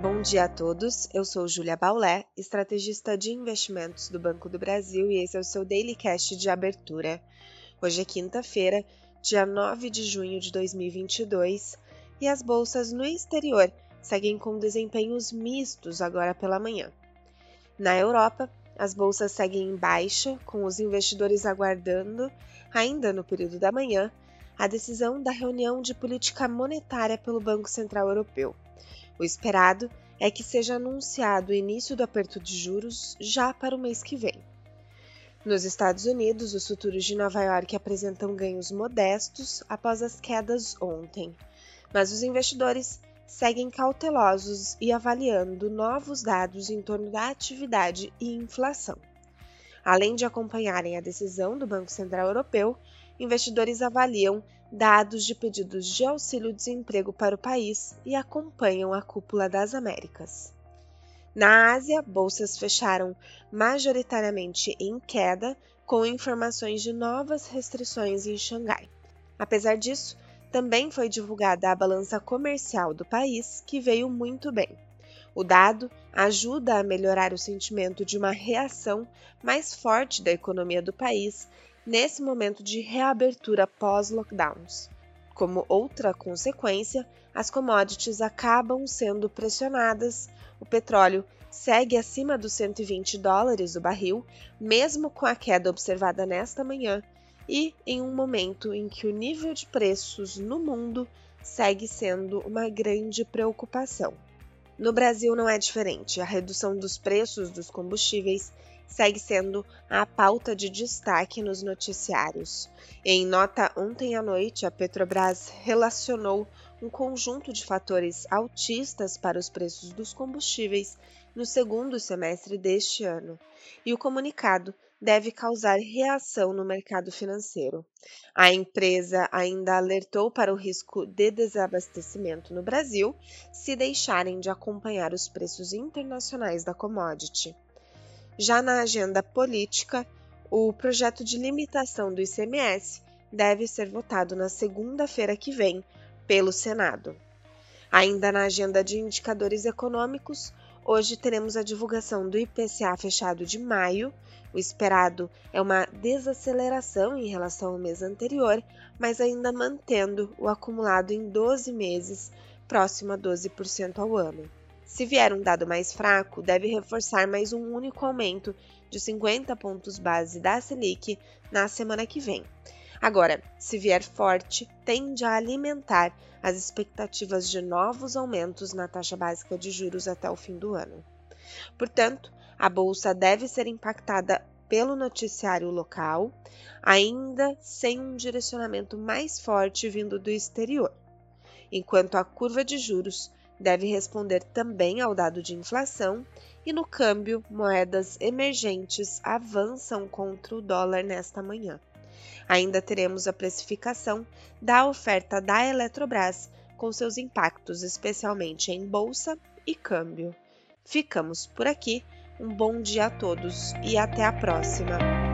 Bom dia a todos, eu sou Júlia Baulé, estrategista de investimentos do Banco do Brasil e esse é o seu Daily Cash de abertura. Hoje é quinta-feira, dia 9 de junho de 2022 e as bolsas no exterior seguem com desempenhos mistos agora pela manhã. Na Europa, as bolsas seguem em baixa, com os investidores aguardando, ainda no período da manhã, a decisão da reunião de política monetária pelo Banco Central Europeu. O esperado é que seja anunciado o início do aperto de juros já para o mês que vem. Nos Estados Unidos, os futuros de Nova York apresentam ganhos modestos após as quedas ontem, mas os investidores seguem cautelosos e avaliando novos dados em torno da atividade e inflação. Além de acompanharem a decisão do Banco Central Europeu, investidores avaliam dados de pedidos de auxílio-desemprego para o país e acompanham a cúpula das Américas. Na Ásia, bolsas fecharam majoritariamente em queda, com informações de novas restrições em Xangai. Apesar disso, também foi divulgada a balança comercial do país, que veio muito bem. O dado ajuda a melhorar o sentimento de uma reação mais forte da economia do país nesse momento de reabertura pós-lockdowns. Como outra consequência, as commodities acabam sendo pressionadas, o petróleo segue acima dos 120 dólares o barril, mesmo com a queda observada nesta manhã, e em um momento em que o nível de preços no mundo segue sendo uma grande preocupação. No Brasil não é diferente. A redução dos preços dos combustíveis segue sendo a pauta de destaque nos noticiários. Em nota ontem à noite, a Petrobras relacionou um conjunto de fatores altistas para os preços dos combustíveis no segundo semestre deste ano, e o comunicado deve causar reação no mercado financeiro. A empresa ainda alertou para o risco de desabastecimento no Brasil se deixarem de acompanhar os preços internacionais da commodity. Já na agenda política, o projeto de limitação do ICMS deve ser votado na segunda-feira que vem pelo Senado. Ainda na agenda de indicadores econômicos, hoje teremos a divulgação do IPCA fechado de maio. O esperado é uma desaceleração em relação ao mês anterior, mas ainda mantendo o acumulado em 12 meses, próximo a 12% ao ano. Se vier um dado mais fraco, deve reforçar mais um único aumento de 50 pontos base da Selic na semana que vem. Agora, se vier forte, tende a alimentar as expectativas de novos aumentos na taxa básica de juros até o fim do ano. Portanto, a bolsa deve ser impactada pelo noticiário local, ainda sem um direcionamento mais forte vindo do exterior, enquanto a curva de juros deve responder também ao dado de inflação, e no câmbio, moedas emergentes avançam contra o dólar nesta manhã. Ainda teremos a precificação da oferta da Eletrobras, com seus impactos especialmente em bolsa e câmbio. Ficamos por aqui. Um bom dia a todos e até a próxima!